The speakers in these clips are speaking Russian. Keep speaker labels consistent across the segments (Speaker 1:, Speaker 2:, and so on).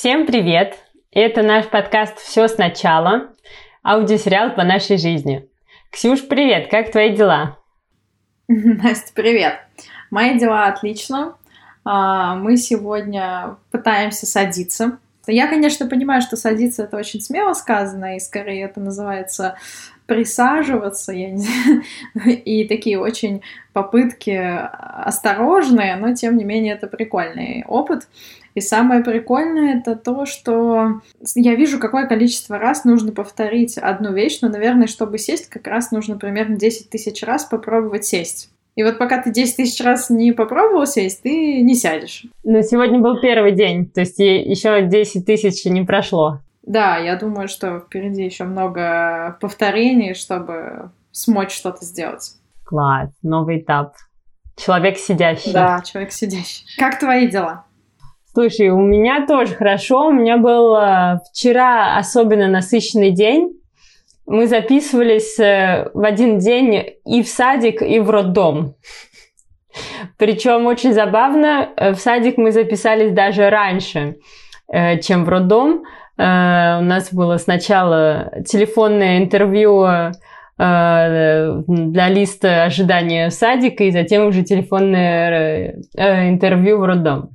Speaker 1: Всем привет! Это наш подкаст «Все сначала», аудиосериал по нашей жизни. Ксюш, привет! Как твои дела?
Speaker 2: Настя, привет! Мои дела отлично. А, мы сегодня пытаемся садиться. Я, конечно, понимаю, что садиться это очень смело сказано, и скорее это называется присаживаться, я не и такие очень попытки осторожные, но тем не менее это прикольный опыт. И самое прикольное это то, что я вижу, какое количество раз нужно повторить одну вещь, но, наверное, чтобы сесть, как раз нужно примерно 10 тысяч раз попробовать сесть. И вот пока ты 10 тысяч раз не попробовал сесть, ты не сядешь.
Speaker 1: Но сегодня был первый день, то есть еще 10 тысяч не прошло.
Speaker 2: Да, я думаю, что впереди еще много повторений, чтобы смочь что-то сделать.
Speaker 1: Класс, новый этап. Человек сидящий.
Speaker 2: Да, человек сидящий. Как твои дела?
Speaker 1: Слушай, у меня тоже хорошо. У меня был э, вчера особенно насыщенный день. Мы записывались э, в один день и в садик, и в роддом. Причем очень забавно, э, в садик мы записались даже раньше, чем в роддом. У нас было сначала телефонное интервью для листа ожидания в садик, и затем уже телефонное интервью в роддом.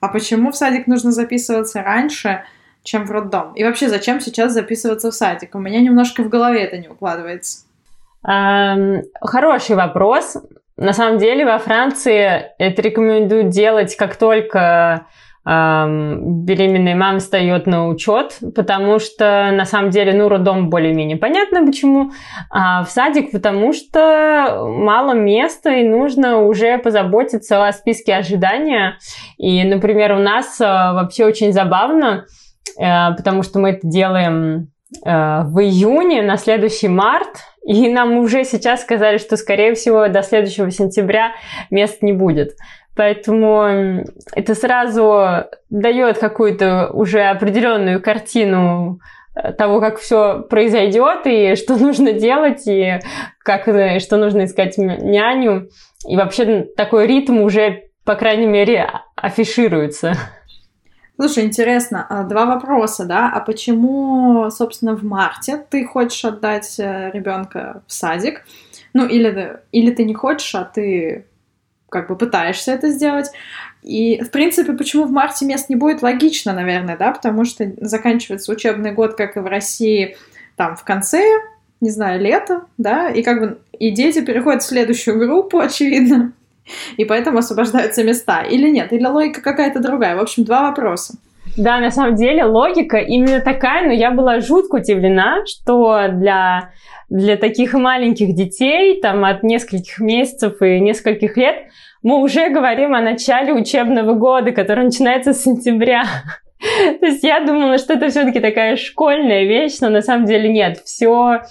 Speaker 2: А почему в садик нужно записываться раньше, чем в роддом? И вообще, зачем сейчас записываться в садик? У меня немножко в голове это не укладывается.
Speaker 1: Эм, хороший вопрос. На самом деле во Франции это рекомендуют делать, как только беременная мама встает на учет, потому что на самом деле, ну, роддом более-менее понятно почему, а в садик, потому что мало места и нужно уже позаботиться о списке ожидания. И, например, у нас э, вообще очень забавно, э, потому что мы это делаем э, в июне на следующий март, и нам уже сейчас сказали, что, скорее всего, до следующего сентября мест не будет. Поэтому это сразу дает какую-то уже определенную картину э, того, как все произойдет и что нужно делать, и как, э, что нужно искать няню. И вообще такой ритм уже, по крайней мере, афишируется.
Speaker 2: Слушай, интересно, а, два вопроса, да? А почему, собственно, в марте ты хочешь отдать э, ребенка в садик? Ну, или, или ты не хочешь, а ты как бы пытаешься это сделать. И, в принципе, почему в марте мест не будет, логично, наверное, да, потому что заканчивается учебный год, как и в России, там, в конце, не знаю, лета, да, и как бы и дети переходят в следующую группу, очевидно, и поэтому освобождаются места. Или нет? Или логика какая-то другая? В общем, два вопроса.
Speaker 1: Да, на самом деле логика именно такая, но я была жутко удивлена, что для, для таких маленьких детей, там от нескольких месяцев и нескольких лет, мы уже говорим о начале учебного года, который начинается с сентября. То есть я думала, что это все-таки такая школьная вещь, но на самом деле нет. Все,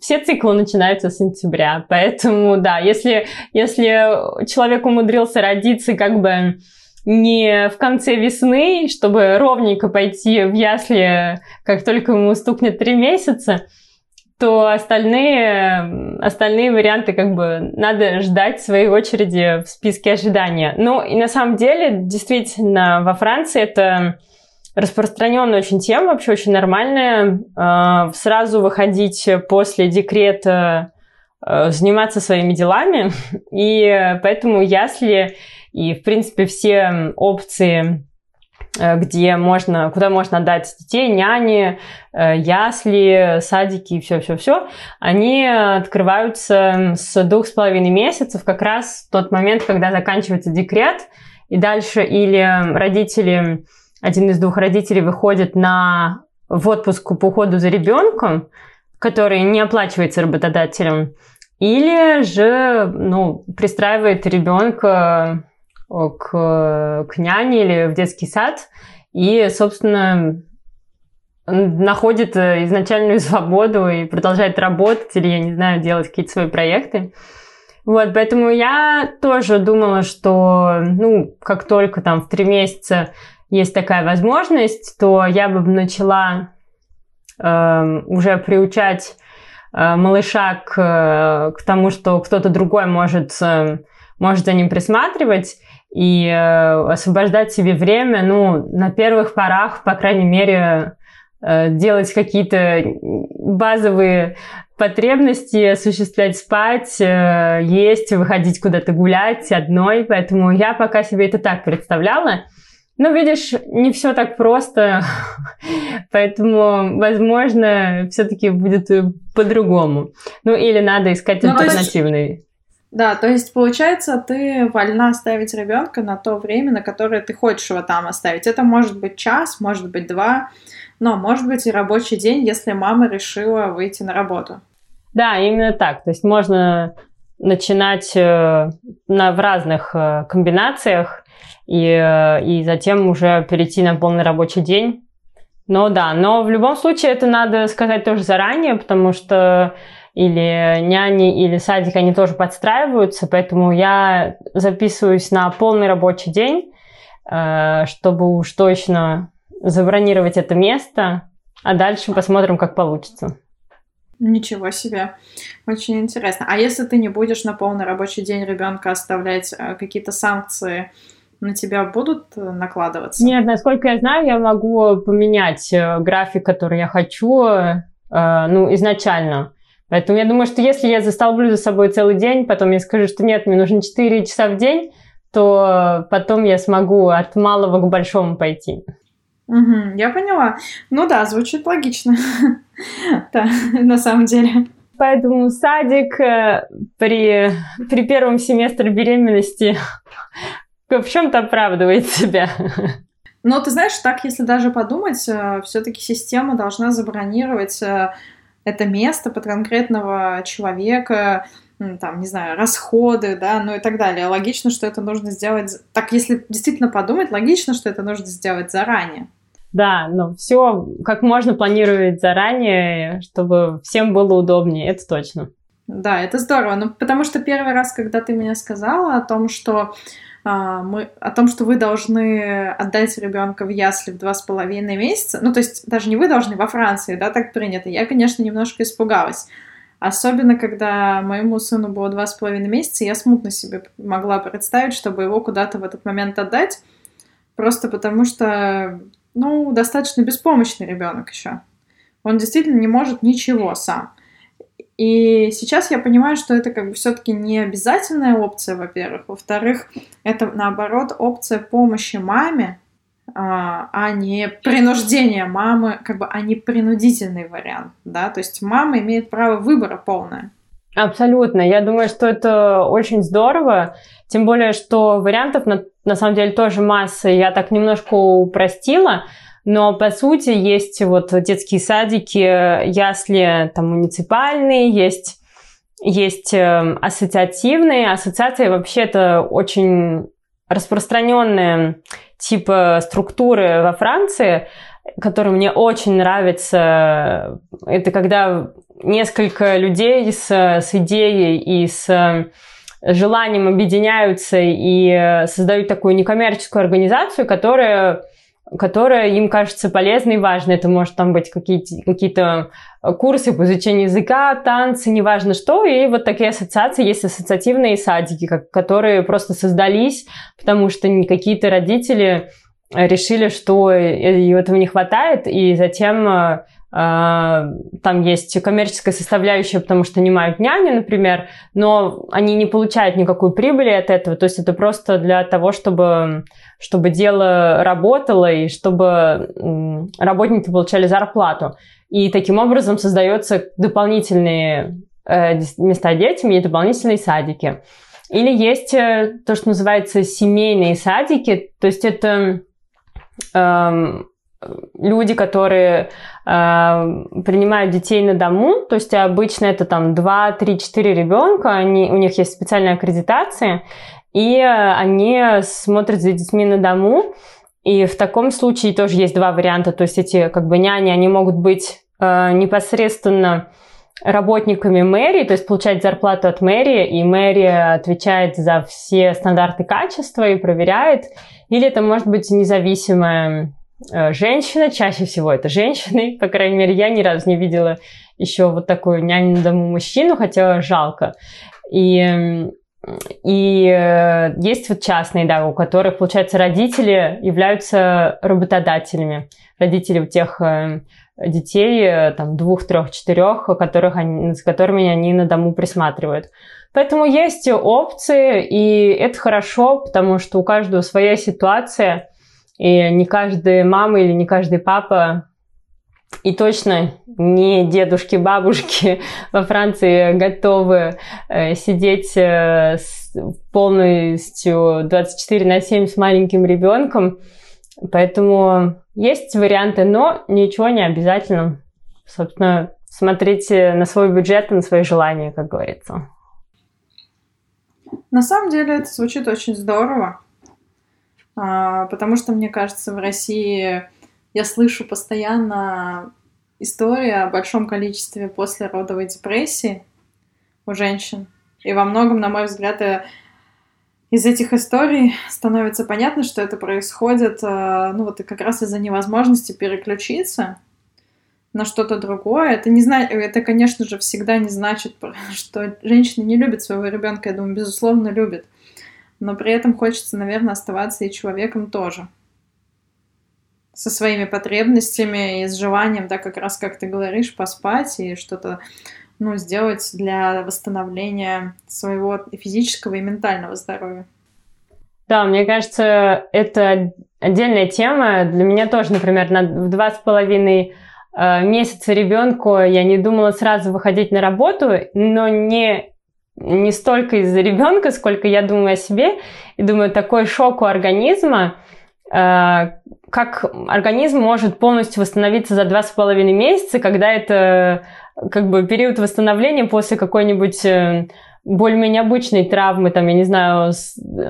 Speaker 1: все циклы начинаются с сентября. Поэтому, да, если, если человек умудрился родиться как бы не в конце весны, чтобы ровненько пойти в ясли, как только ему стукнет три месяца, то остальные, остальные варианты как бы надо ждать своей очереди в списке ожидания. Ну и на самом деле, действительно, во Франции это распространенная очень тема, вообще очень нормальная. А, сразу выходить после декрета, а, заниматься своими делами. И поэтому ясли и, в принципе, все опции Э, где можно, куда можно отдать детей, няни, э, ясли, садики и все-все-все, они открываются с двух с половиной месяцев, как раз в тот момент, когда заканчивается декрет, и дальше или родители, один из двух родителей выходит на в отпуск по уходу за ребенком, который не оплачивается работодателем, или же ну, пристраивает ребенка к, к няне или в детский сад и, собственно, находит э, изначальную свободу и продолжает работать или, я не знаю, делать какие-то свои проекты. Вот, поэтому я тоже думала, что, ну, как только там в три месяца есть такая возможность, то я бы начала э, уже приучать э, малыша к, к тому, что кто-то другой может, э, может за ним присматривать. И э, освобождать себе время, ну, на первых порах, по крайней мере, э, делать какие-то базовые потребности, осуществлять спать, э, есть, выходить куда-то гулять одной. Поэтому я пока себе это так представляла. Ну, видишь, не все так просто, поэтому, возможно, все-таки будет по-другому. Ну, или надо искать ну, альтернативный.
Speaker 2: Да, то есть, получается, ты вольна оставить ребенка на то время, на которое ты хочешь его там оставить. Это может быть час, может быть два, но может быть и рабочий день, если мама решила выйти на работу.
Speaker 1: Да, именно так. То есть можно начинать э, на, в разных э, комбинациях и, э, и затем уже перейти на полный рабочий день. Но да, но в любом случае это надо сказать тоже заранее, потому что или няни, или садик, они тоже подстраиваются, поэтому я записываюсь на полный рабочий день, э, чтобы уж точно забронировать это место, а дальше посмотрим, как получится.
Speaker 2: Ничего себе, очень интересно. А если ты не будешь на полный рабочий день ребенка оставлять, э, какие-то санкции на тебя будут э, накладываться?
Speaker 1: Нет, насколько я знаю, я могу поменять график, который я хочу, ну, изначально. Поэтому я думаю, что если я заставлю за собой целый день, потом я скажу, что нет, мне нужно 4 часа в день, то потом я смогу от малого к большому пойти.
Speaker 2: Угу, я поняла. Ну да, звучит логично. Да, на самом деле.
Speaker 1: Поэтому садик э, при, при первом семестре беременности в чем-то оправдывает себя.
Speaker 2: Но ты знаешь, так, если даже подумать, э, все-таки система должна забронировать э, это место под конкретного человека, там, не знаю, расходы, да, ну и так далее. Логично, что это нужно сделать... Так, если действительно подумать, логично, что это нужно сделать заранее.
Speaker 1: Да, но все как можно планировать заранее, чтобы всем было удобнее, это точно.
Speaker 2: Да, это здорово. Ну, потому что первый раз, когда ты мне сказала о том, что мы, о том, что вы должны отдать ребенка в ясли в два с половиной месяца. Ну, то есть даже не вы должны, во Франции, да, так принято. Я, конечно, немножко испугалась. Особенно, когда моему сыну было два с половиной месяца, я смутно себе могла представить, чтобы его куда-то в этот момент отдать, просто потому что, ну, достаточно беспомощный ребенок еще. Он действительно не может ничего сам. И сейчас я понимаю, что это как бы все-таки не обязательная опция, во-первых. Во-вторых, это наоборот опция помощи маме, а, а не принуждение мамы, как бы, а не принудительный вариант, да, то есть мама имеет право выбора полное.
Speaker 1: Абсолютно. Я думаю, что это очень здорово. Тем более, что вариантов на, на самом деле тоже масса. Я так немножко упростила. Но, по сути, есть вот детские садики, ясли там муниципальные, есть есть эм, ассоциативные. Ассоциации вообще это очень распространенные типа структуры во Франции, которые мне очень нравятся. Это когда несколько людей с, с идеей и с желанием объединяются и создают такую некоммерческую организацию, которая которая им кажется полезной и важной. Это может там быть какие-то какие курсы по изучению языка, танцы, неважно что. И вот такие ассоциации есть ассоциативные садики, как, которые просто создались, потому что какие-то родители решили, что этого не хватает, и затем э, там есть коммерческая составляющая, потому что нанимают няни, например, но они не получают никакой прибыли от этого. То есть это просто для того, чтобы, чтобы дело работало и чтобы работники получали зарплату. И таким образом создаются дополнительные э, места детям и дополнительные садики. Или есть э, то, что называется семейные садики, то есть это эм, люди, которые э, принимают детей на дому, то есть обычно это там 2, 3, 4 ребенка, они, у них есть специальная аккредитация, и они смотрят за детьми на дому, и в таком случае тоже есть два варианта, то есть эти как бы няни, они могут быть э, непосредственно работниками мэрии, то есть получать зарплату от мэрии, и мэрия отвечает за все стандарты качества и проверяет, или это может быть независимая женщина, чаще всего это женщины, по крайней мере, я ни разу не видела еще вот такую няню дому мужчину, хотя жалко. И, и э, есть вот частные, да, у которых, получается, родители являются работодателями. Родители у тех э, детей, э, там, двух, трех, четырех, которых они, с которыми они на дому присматривают. Поэтому есть опции, и это хорошо, потому что у каждого своя ситуация, и не каждая мама или не каждый папа и точно не дедушки, бабушки во Франции готовы э, сидеть э, с, полностью 24 на 7 с маленьким ребенком. Поэтому есть варианты, но ничего не обязательно. Собственно, смотрите на свой бюджет и на свои желания, как говорится.
Speaker 2: На самом деле это звучит очень здорово, потому что, мне кажется, в России я слышу постоянно истории о большом количестве послеродовой депрессии у женщин. И во многом, на мой взгляд, э, из этих историй становится понятно, что это происходит, э, ну вот как раз из-за невозможности переключиться на что-то другое. Это, не зна... это, конечно же, всегда не значит, что женщина не любит своего ребенка. Я думаю, безусловно, любит. Но при этом хочется, наверное, оставаться и человеком тоже со своими потребностями и с желанием, да, как раз, как ты говоришь, поспать и что-то ну, сделать для восстановления своего физического и ментального здоровья.
Speaker 1: Да, мне кажется, это отдельная тема. Для меня тоже, например, на два с половиной э, месяца ребенку я не думала сразу выходить на работу, но не не столько из-за ребенка, сколько я думаю о себе и думаю, такой шок у организма, Э, как организм может полностью восстановиться за два с половиной месяца, когда это как бы период восстановления после какой-нибудь э, более-менее обычной травмы, там, я не знаю,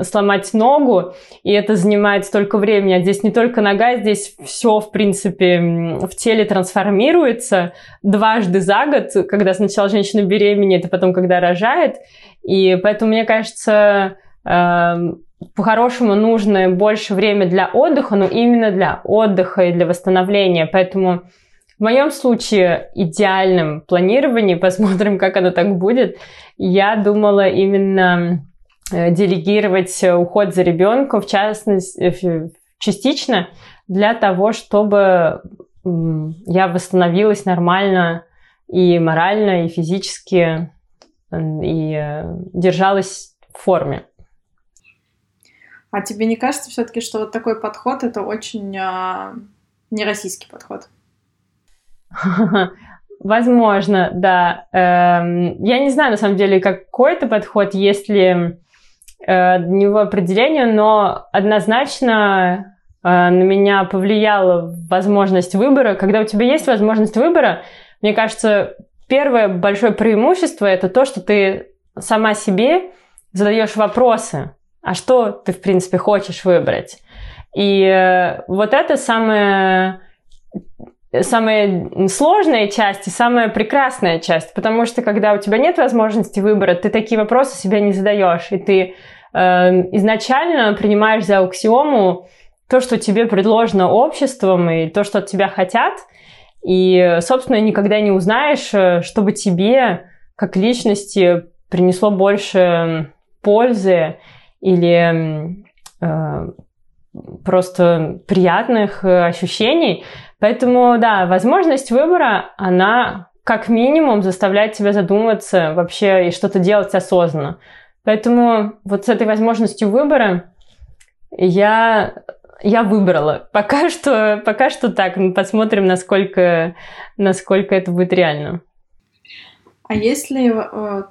Speaker 1: сломать ногу, и это занимает столько времени. А здесь не только нога, здесь все, в принципе, в теле трансформируется дважды за год, когда сначала женщина беременеет, а потом, когда рожает. И поэтому, мне кажется, эм, по-хорошему нужно больше время для отдыха, но именно для отдыха и для восстановления. Поэтому в моем случае идеальным планированием, посмотрим, как оно так будет, я думала именно э, делегировать уход за ребенком, в частности, э, частично для того, чтобы я восстановилась нормально и морально, и физически, и э, держалась в форме.
Speaker 2: А тебе не кажется все-таки, что вот такой подход это очень а, не российский подход?
Speaker 1: Возможно, да. Эм, я не знаю, на самом деле, какой это подход, если э, него определение, но однозначно э, на меня повлияла возможность выбора. Когда у тебя есть возможность выбора, мне кажется, первое большое преимущество это то, что ты сама себе задаешь вопросы а что ты, в принципе, хочешь выбрать. И э, вот это самая самая сложная часть и самая прекрасная часть, потому что когда у тебя нет возможности выбора, ты такие вопросы себе не задаешь, и ты э, изначально принимаешь за ауксиому то, что тебе предложено обществом, и то, что от тебя хотят, и, собственно, никогда не узнаешь, э, чтобы тебе, как личности, принесло больше пользы или э, просто приятных э, ощущений. Поэтому, да, возможность выбора, она как минимум заставляет тебя задумываться вообще и что-то делать осознанно. Поэтому вот с этой возможностью выбора я, я выбрала. Пока что, пока что так. Мы посмотрим, насколько, насколько это будет реально.
Speaker 2: А если... Э,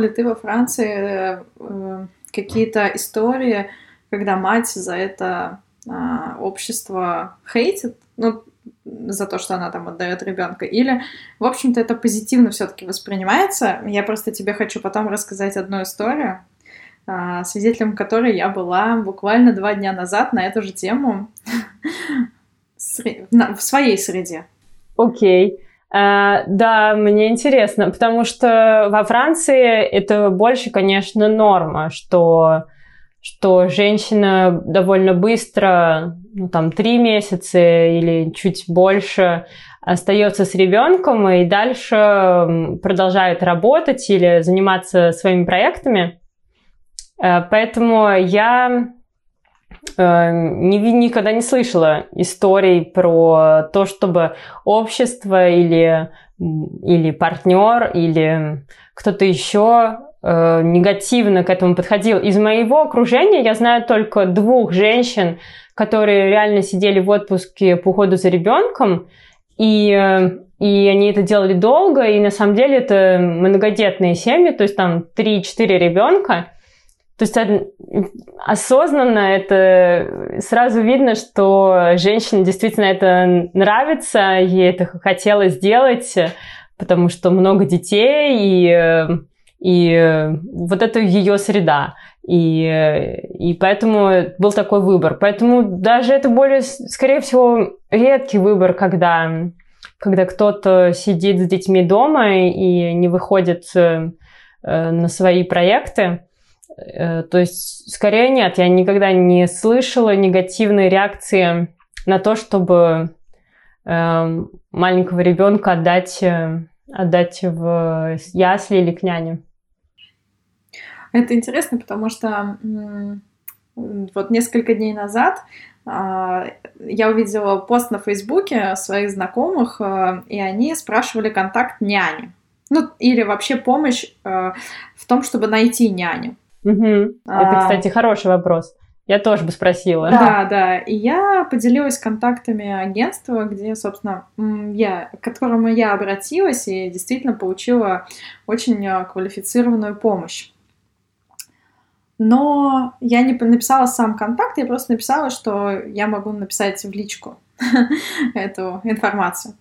Speaker 2: ли ты во Франции э, какие-то истории, когда мать за это а, общество хейтит, ну, за то, что она там отдает ребенка, или, в общем-то, это позитивно все-таки воспринимается. Я просто тебе хочу потом рассказать одну историю, а, свидетелем которой я была буквально два дня назад на эту же тему в своей среде.
Speaker 1: Окей. Uh, да, мне интересно, потому что во Франции это больше, конечно, норма, что, что женщина довольно быстро, ну, там, три месяца или чуть больше остается с ребенком и дальше продолжает работать или заниматься своими проектами. Поэтому я не, никогда не слышала историй про то, чтобы общество или, или партнер или кто-то еще э, негативно к этому подходил. Из моего окружения я знаю только двух женщин, которые реально сидели в отпуске по уходу за ребенком, и, э, и они это делали долго, и на самом деле это многодетные семьи, то есть там 3-4 ребенка. То есть осознанно это сразу видно, что женщине действительно это нравится, ей это хотелось сделать, потому что много детей, и, э, и э, вот это ее среда. И, э, и поэтому был такой выбор. Поэтому даже это более, скорее всего, редкий выбор, когда, когда кто-то сидит с детьми дома и не выходит на свои проекты. То есть, скорее нет, я никогда не слышала негативной реакции на то, чтобы маленького ребенка отдать отдать в ясли или к няне.
Speaker 2: Это интересно, потому что вот несколько дней назад а, я увидела пост на Фейсбуке своих знакомых, а, и они спрашивали контакт няни. Ну, или вообще помощь а, в том, чтобы найти няню.
Speaker 1: Угу. Это, кстати, хороший вопрос. Я тоже бы спросила.
Speaker 2: Да, да. И я поделилась контактами агентства, где, собственно, я, к которому я обратилась и действительно получила очень квалифицированную помощь. Но я не написала сам контакт, я просто написала, что я могу написать в личку эту информацию.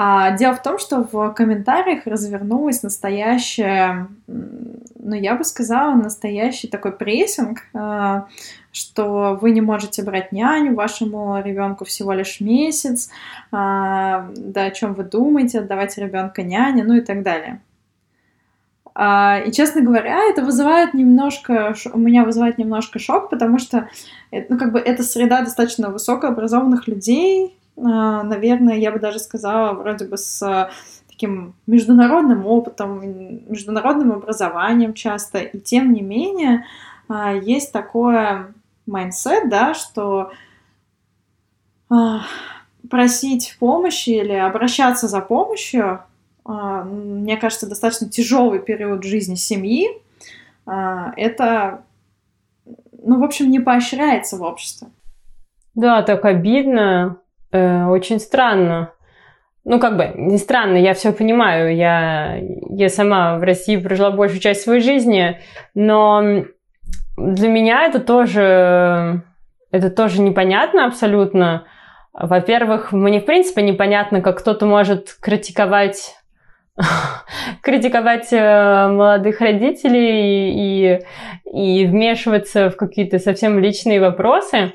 Speaker 2: А дело в том, что в комментариях развернулась настоящая, ну, я бы сказала, настоящий такой прессинг, а, что вы не можете брать няню, вашему ребенку всего лишь месяц, а, да о чем вы думаете, отдавать ребенка няне, ну и так далее. А, и, честно говоря, это вызывает немножко, у меня вызывает немножко шок, потому что, ну, как бы, эта среда достаточно высокообразованных людей, а, наверное, я бы даже сказала, вроде бы с таким международным опытом, международным образованием часто, и тем не менее а, есть такое mindset, да, что а, просить помощи или обращаться за помощью, мне кажется, достаточно тяжелый период жизни семьи, это, ну, в общем, не поощряется в обществе.
Speaker 1: Да, так обидно. Э, очень странно. Ну, как бы, не странно, я все понимаю. Я, я сама в России прожила большую часть своей жизни, но для меня это тоже, это тоже непонятно абсолютно. Во-первых, мне в принципе непонятно, как кто-то может критиковать критиковать э, молодых родителей и, и, вмешиваться в какие-то совсем личные вопросы.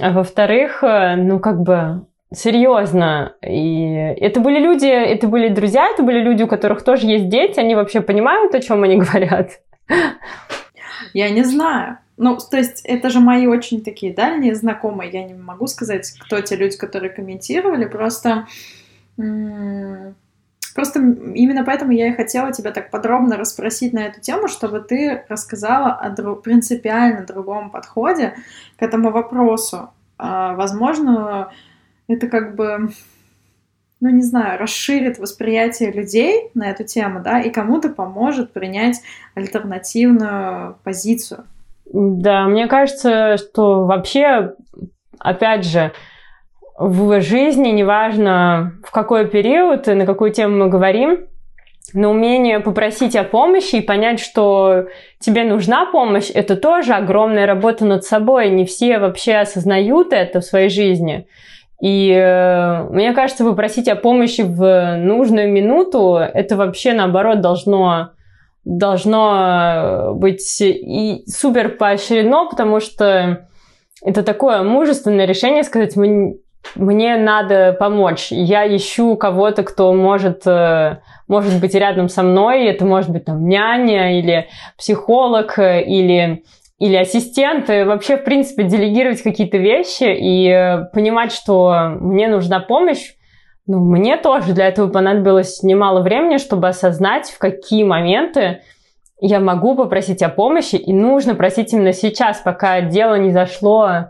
Speaker 1: А во-вторых, э, ну как бы серьезно. И это были люди, это были друзья, это были люди, у которых тоже есть дети, они вообще понимают, о чем они говорят.
Speaker 2: Я не знаю. Ну, то есть, это же мои очень такие дальние знакомые. Я не могу сказать, кто те люди, которые комментировали. Просто Просто именно поэтому я и хотела тебя так подробно расспросить на эту тему, чтобы ты рассказала о друг, принципиально другом подходе к этому вопросу. А, возможно, это как бы, ну не знаю, расширит восприятие людей на эту тему, да, и кому-то поможет принять альтернативную позицию.
Speaker 1: Да, мне кажется, что вообще, опять же, в жизни, неважно в какой период и на какую тему мы говорим, но умение попросить о помощи и понять, что тебе нужна помощь, это тоже огромная работа над собой. Не все вообще осознают это в своей жизни. И э, мне кажется, попросить о помощи в нужную минуту, это вообще наоборот должно должно быть и супер поощрено, потому что это такое мужественное решение сказать, мы мне надо помочь. Я ищу кого-то, кто может, э, может быть рядом со мной. Это может быть там няня или психолог э, или или ассистент, вообще, в принципе, делегировать какие-то вещи и э, понимать, что мне нужна помощь, ну, мне тоже для этого понадобилось немало времени, чтобы осознать, в какие моменты я могу попросить о помощи, и нужно просить именно сейчас, пока дело не зашло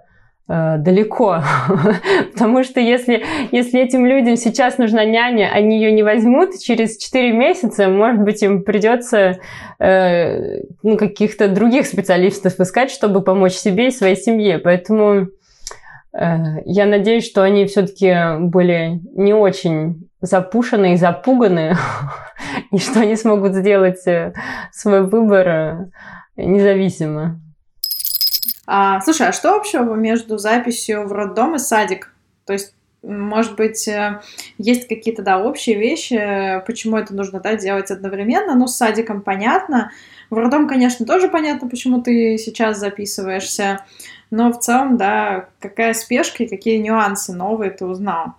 Speaker 1: далеко. Потому что если, если этим людям сейчас нужна няня, они ее не возьмут, через 4 месяца, может быть, им придется э, ну, каких-то других специалистов искать, чтобы помочь себе и своей семье. Поэтому э, я надеюсь, что они все-таки были не очень запушены и запуганы, и что они смогут сделать э, свой выбор э, независимо.
Speaker 2: А, слушай, а что общего между записью в роддом и садик? То есть, может быть, э, есть какие-то, да, общие вещи, почему это нужно, да, делать одновременно, ну, с садиком понятно, в роддом, конечно, тоже понятно, почему ты сейчас записываешься, но в целом, да, какая спешка и какие нюансы новые ты узнал?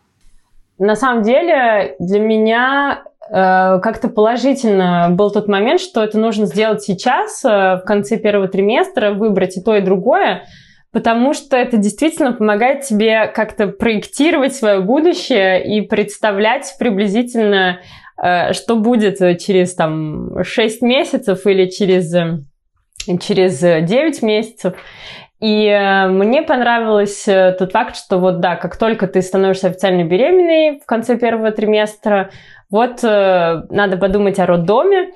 Speaker 1: На самом деле для меня как-то положительно был тот момент, что это нужно сделать сейчас, э, в конце первого триместра, выбрать и то, и другое, потому что это действительно помогает тебе как-то проектировать свое будущее и представлять приблизительно, э, что будет через там 6 месяцев или через, через 9 месяцев. И э, мне понравилось э, тот факт, что вот да, как только ты становишься официально беременной в конце первого триместра, вот э, надо подумать о роддоме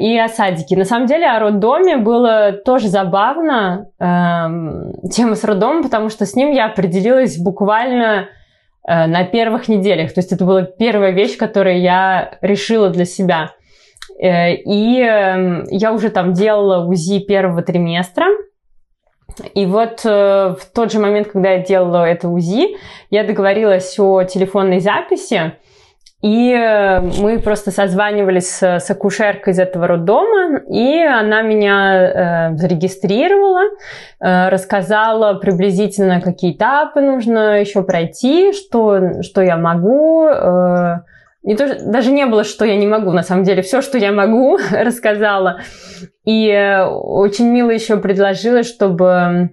Speaker 1: и о садике. На самом деле о роддоме было тоже забавно, э, тема с роддомом, потому что с ним я определилась буквально э, на первых неделях. То есть это была первая вещь, которую я решила для себя. Э, и э, я уже там делала УЗИ первого триместра, и вот э, в тот же момент, когда я делала это УЗИ, я договорилась о телефонной записи, и э, мы просто созванивались с, акушеркой из этого роддома, и она меня э, зарегистрировала, э, рассказала приблизительно, какие этапы нужно еще пройти, что, что я могу. Э, не то, даже не было, что я не могу, на самом деле, все, что я могу, рассказала. И э, очень мило еще предложила, чтобы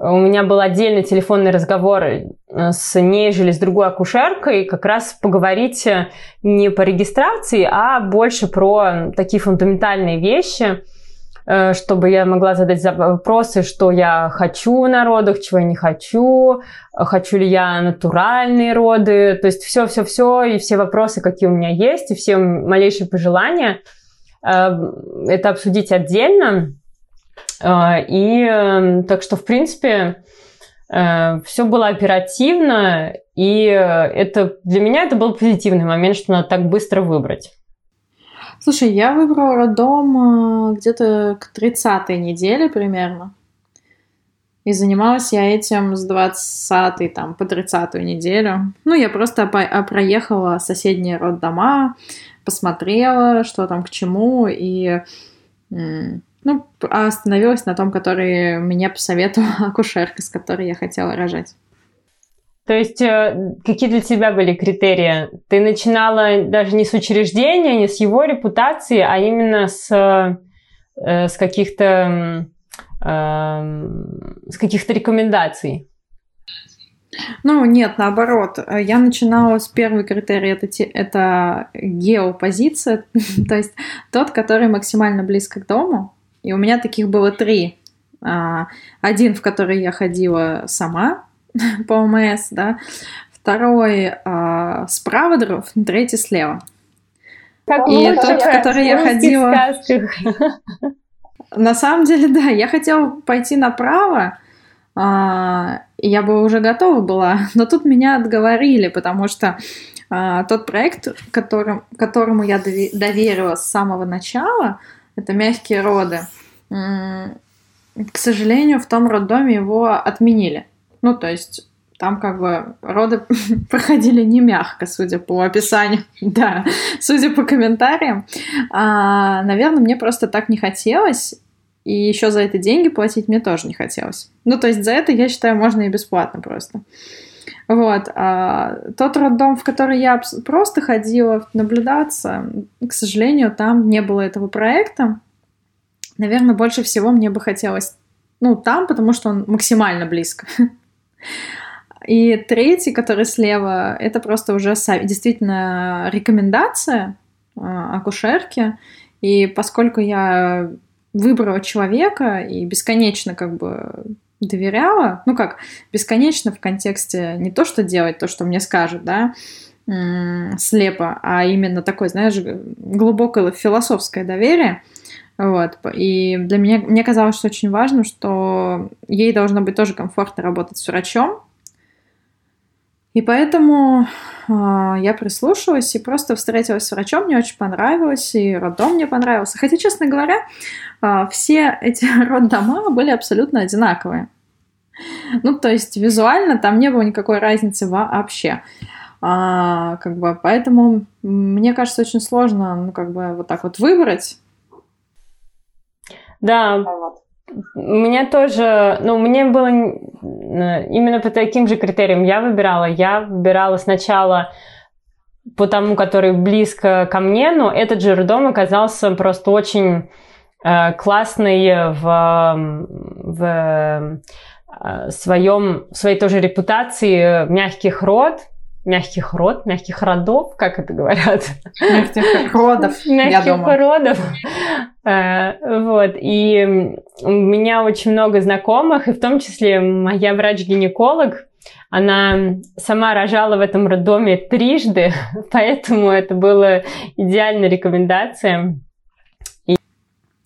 Speaker 1: у меня был отдельный телефонный разговор э, с ней или с другой акушеркой, как раз поговорить э, не по регистрации, а больше про такие фундаментальные вещи, чтобы я могла задать вопросы, что я хочу на родах, чего я не хочу, хочу ли я натуральные роды, то есть все-все-все и все вопросы, какие у меня есть, и все малейшие пожелания – это обсудить отдельно. Э, и эм, так что, в принципе, э, все было оперативно, и это для меня это был позитивный момент, что надо так быстро выбрать.
Speaker 2: Слушай, я выбрала роддом э, где-то к 30-й неделе примерно. И занималась я этим с 20 там, по 30 неделю. Ну, я просто проехала соседние роддома, посмотрела, что там к чему, и ну, остановилась на том, который мне посоветовала акушерка, с которой я хотела рожать.
Speaker 1: То есть э, какие для тебя были критерии? Ты начинала даже не с учреждения, не с его репутации, а именно с, э, с каких-то с каких-то рекомендаций?
Speaker 2: Ну, нет, наоборот. Я начинала с первого критерия, это, это геопозиция, то есть тот, который максимально близко к дому. И у меня таких было три. А, один, в который я ходила сама по ОМС, да. Второй а, справа дров, третий слева. Как и тот, в который я ходила... На самом деле, да, я хотела пойти направо, а, и я бы уже готова была, но тут меня отговорили, потому что а, тот проект, которым, которому я доверила с самого начала, это мягкие роды, к сожалению, в том роддоме его отменили. Ну, то есть там как бы роды проходили не мягко, судя по описанию, да, судя по комментариям. А, наверное, мне просто так не хотелось, и еще за это деньги платить мне тоже не хотелось. Ну, то есть за это, я считаю, можно и бесплатно просто. Вот. А тот роддом, в который я просто ходила наблюдаться, к сожалению, там не было этого проекта. Наверное, больше всего мне бы хотелось, ну, там, потому что он максимально близко. И третий, который слева, это просто уже действительно рекомендация а, акушерки, И поскольку я выбрала человека и бесконечно как бы доверяла, ну как, бесконечно в контексте не то, что делать, то, что мне скажут, да, слепо, а именно такое, знаешь, глубокое философское доверие. Вот. И для меня, мне казалось, что очень важно, что ей должно быть тоже комфортно работать с врачом. И поэтому э, я прислушалась и просто встретилась с врачом, мне очень понравилось, и роддом мне понравился. Хотя, честно говоря, э, все эти роддома были абсолютно одинаковые. Ну, то есть визуально там не было никакой разницы вообще. А, как бы, поэтому мне кажется, очень сложно, ну, как бы, вот так вот выбрать.
Speaker 1: Да, меня тоже, ну, мне было именно по таким же критериям я выбирала. Я выбирала сначала по тому, который близко ко мне, но этот же роддом оказался просто очень э, классный в, в э, своем, своей тоже репутации мягких род, мягких род, мягких родов, как это говорят?
Speaker 2: Мягких родов,
Speaker 1: Мягких родов. Э, вот, и у меня очень много знакомых, и в том числе моя врач-гинеколог, она сама рожала в этом роддоме трижды, поэтому это была идеальная рекомендация.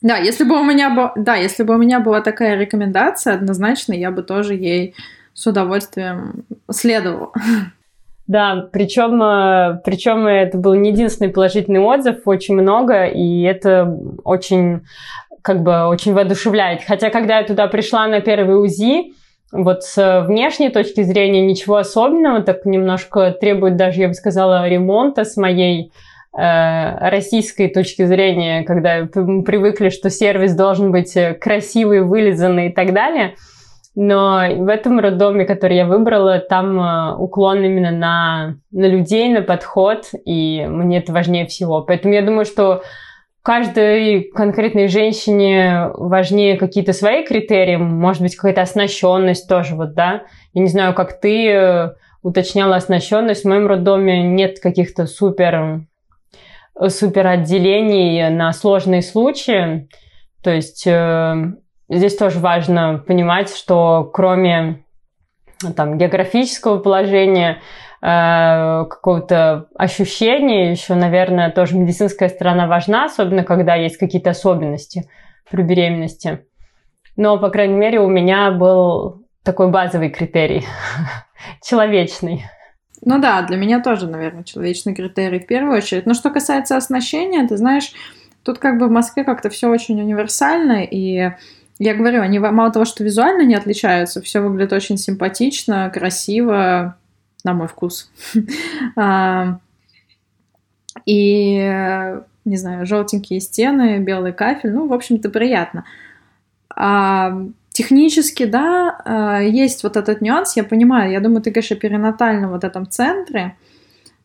Speaker 2: Да, если бы у меня был, да, если бы у меня была такая рекомендация, однозначно я бы тоже ей с удовольствием следовала.
Speaker 1: Да, причем, э, причем это был не единственный положительный отзыв, очень много, и это очень, как бы, очень воодушевляет. Хотя, когда я туда пришла на первый УЗИ, вот с внешней точки зрения ничего особенного, так немножко требует даже, я бы сказала, ремонта с моей э, российской точки зрения, когда мы привыкли, что сервис должен быть красивый, вылизанный и так далее – но в этом роддоме, который я выбрала, там э, уклон именно на, на людей, на подход, и мне это важнее всего. Поэтому я думаю, что каждой конкретной женщине важнее какие-то свои критерии, может быть, какая-то оснащенность тоже, вот, да. Я не знаю, как ты э, уточняла оснащенность. В моем роддоме нет каких-то супер, супер отделений на сложные случаи. То есть э, здесь тоже важно понимать, что кроме там, географического положения, э, какого-то ощущения, еще, наверное, тоже медицинская сторона важна, особенно когда есть какие-то особенности при беременности. Но, по крайней мере, у меня был такой базовый критерий, человечный.
Speaker 2: Ну да, для меня тоже, наверное, человечный критерий в первую очередь. Но что касается оснащения, ты знаешь, тут как бы в Москве как-то все очень универсально, и я говорю, они мало того, что визуально не отличаются, все выглядит очень симпатично, красиво, на мой вкус. А, и, не знаю, желтенькие стены, белый кафель, ну, в общем-то, приятно. А, технически, да, а, есть вот этот нюанс, я понимаю, я думаю, ты, конечно, перинатально вот этом центре,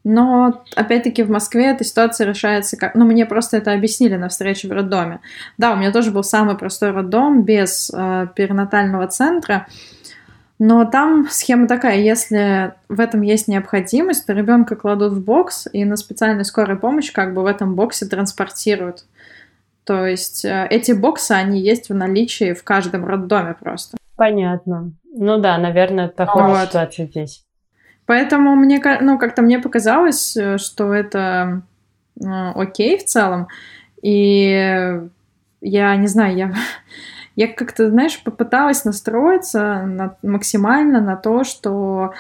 Speaker 2: но, опять-таки, в Москве эта ситуация решается как... Ну, мне просто это объяснили на встрече в роддоме. Да, у меня тоже был самый простой роддом, без э, перинатального центра. Но там схема такая, если в этом есть необходимость, то ребенка кладут в бокс и на специальной скорой помощи как бы в этом боксе транспортируют. То есть э, эти боксы, они есть в наличии в каждом роддоме просто.
Speaker 1: Понятно. Ну да, наверное, такая вот. ситуация здесь.
Speaker 2: Поэтому мне, ну, как-то мне показалось, э, что это ну, окей в целом. И я не знаю, я, я как-то, знаешь, попыталась настроиться на, максимально на то, что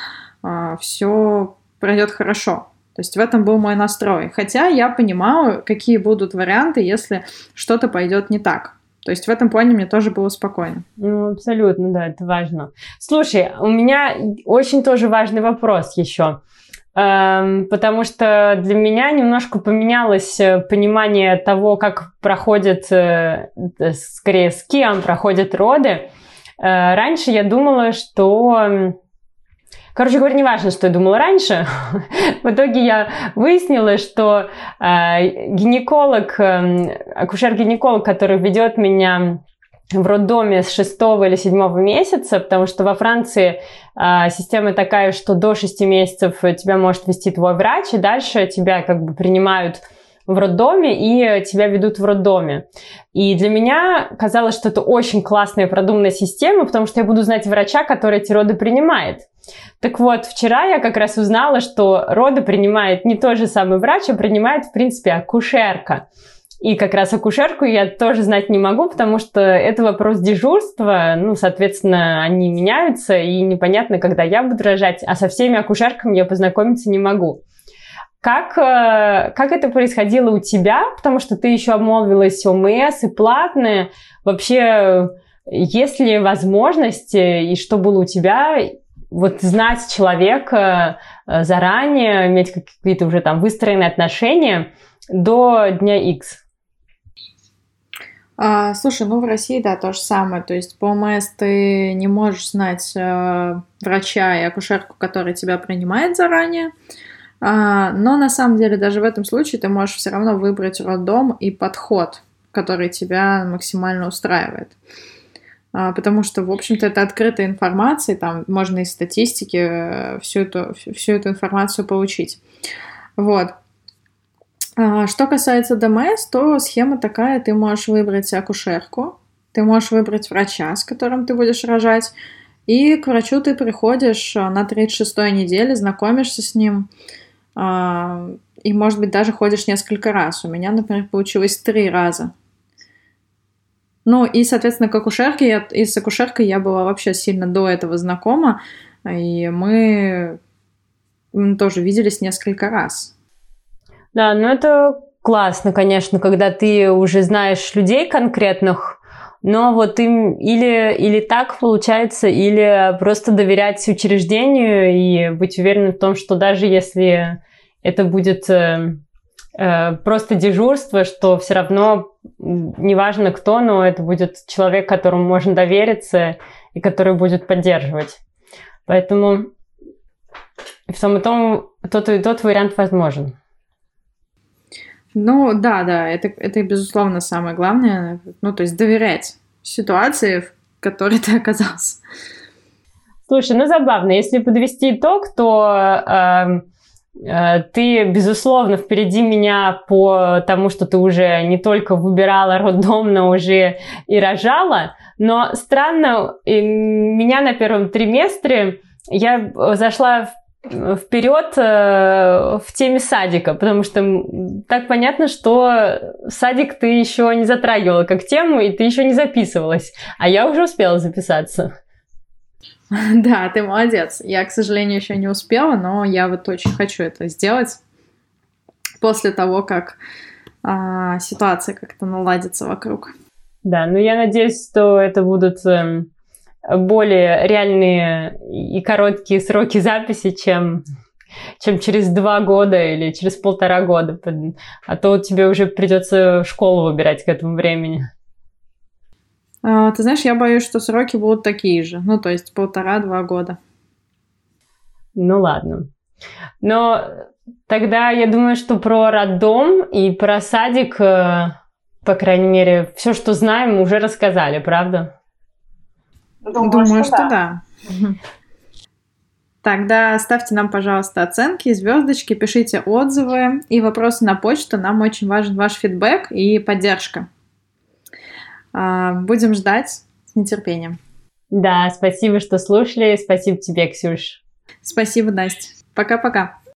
Speaker 2: э, все пройдет хорошо. То есть в этом был мой настрой. Хотя я понимаю, какие будут варианты, если что-то пойдет не так. То есть в этом плане мне тоже было спокойно.
Speaker 1: Ну, абсолютно, да, это важно. Слушай, у меня очень тоже важный вопрос еще. Эм, потому что для меня немножко поменялось э, понимание того, как проходят, э, скорее, с кем проходят роды. Э, раньше я думала, что Короче говоря, не важно, что я думала раньше. В итоге я выяснила, что э, гинеколог, э, акушер-гинеколог, который ведет меня в роддоме с шестого или седьмого месяца, потому что во Франции э, система такая, что до шести месяцев тебя может вести твой врач, и дальше тебя как бы принимают в роддоме и тебя ведут в роддоме. И для меня казалось, что это очень классная продуманная система, потому что я буду знать врача, который эти роды принимает. Так вот, вчера я как раз узнала, что роды принимает не тот же самый врач, а принимает, в принципе, акушерка. И как раз акушерку я тоже знать не могу, потому что это вопрос дежурства. Ну, соответственно, они меняются, и непонятно, когда я буду рожать, а со всеми акушерками я познакомиться не могу. Как, э, как это происходило у тебя? Потому что ты еще обмолвилась ОМС и платные. Вообще, есть ли возможность, и что было у тебя, вот знать человека э, заранее, иметь какие-то уже там выстроенные отношения до дня X?
Speaker 2: А, слушай, ну в России, да, то же самое. То есть по ОМС ты не можешь знать э, врача и акушерку, который тебя принимает заранее. А, но на самом деле даже в этом случае ты можешь все равно выбрать роддом и подход, который тебя максимально устраивает. А, потому что, в общем-то, это открытая информация, там можно из статистики э, всю эту, всю эту информацию получить. Вот. А, что касается ДМС, то схема такая, ты можешь выбрать акушерку, ты можешь выбрать врача, с которым ты будешь рожать, и к врачу ты приходишь а, на 36-й неделе, знакомишься с ним, и, может быть, даже ходишь несколько раз. У меня, например, получилось три раза. Ну, и, соответственно, к акушерке, я, и с акушеркой я была вообще сильно до этого знакома, и мы тоже виделись несколько раз.
Speaker 1: Да, ну это классно, конечно, когда ты уже знаешь людей конкретных, но вот им или, или так получается, или просто доверять учреждению и быть уверенным в том, что даже если это будет э, э, просто дежурство, что все равно неважно кто, но это будет человек, которому можно довериться и который будет поддерживать. Поэтому в том и том тот и тот вариант возможен.
Speaker 2: Ну, да, да, это, это безусловно самое главное. Ну, то есть доверять ситуации, в которой ты оказался.
Speaker 1: Слушай, ну забавно. Если подвести итог, то э, э, ты, безусловно, впереди меня по тому, что ты уже не только выбирала роддом, но уже и рожала. Но странно, меня на первом триместре я зашла в вперед э, в теме садика, потому что так понятно, что садик ты еще не затрагивала как тему, и ты еще не записывалась, а я уже успела записаться.
Speaker 2: Да, ты молодец. Я, к сожалению, еще не успела, но я вот очень хочу это сделать после того, как а, ситуация как-то наладится вокруг.
Speaker 1: Да, ну я надеюсь, что это будут эм, более реальные и короткие сроки записи, чем, чем через два года или через полтора года. А то тебе уже придется школу выбирать к этому времени.
Speaker 2: А, ты знаешь, я боюсь, что сроки будут такие же. Ну, то есть полтора-два года.
Speaker 1: Ну ладно. Но тогда я думаю, что про роддом и про садик, э, по крайней мере, все, что знаем, уже рассказали, правда?
Speaker 2: Думаю, Думаю что, что да. да. Тогда ставьте нам, пожалуйста, оценки, звездочки, пишите отзывы и вопросы на почту. Нам очень важен ваш фидбэк и поддержка. А, будем ждать с нетерпением.
Speaker 1: Да, спасибо, что слушали. Спасибо тебе, Ксюш.
Speaker 2: Спасибо, Настя. Пока-пока.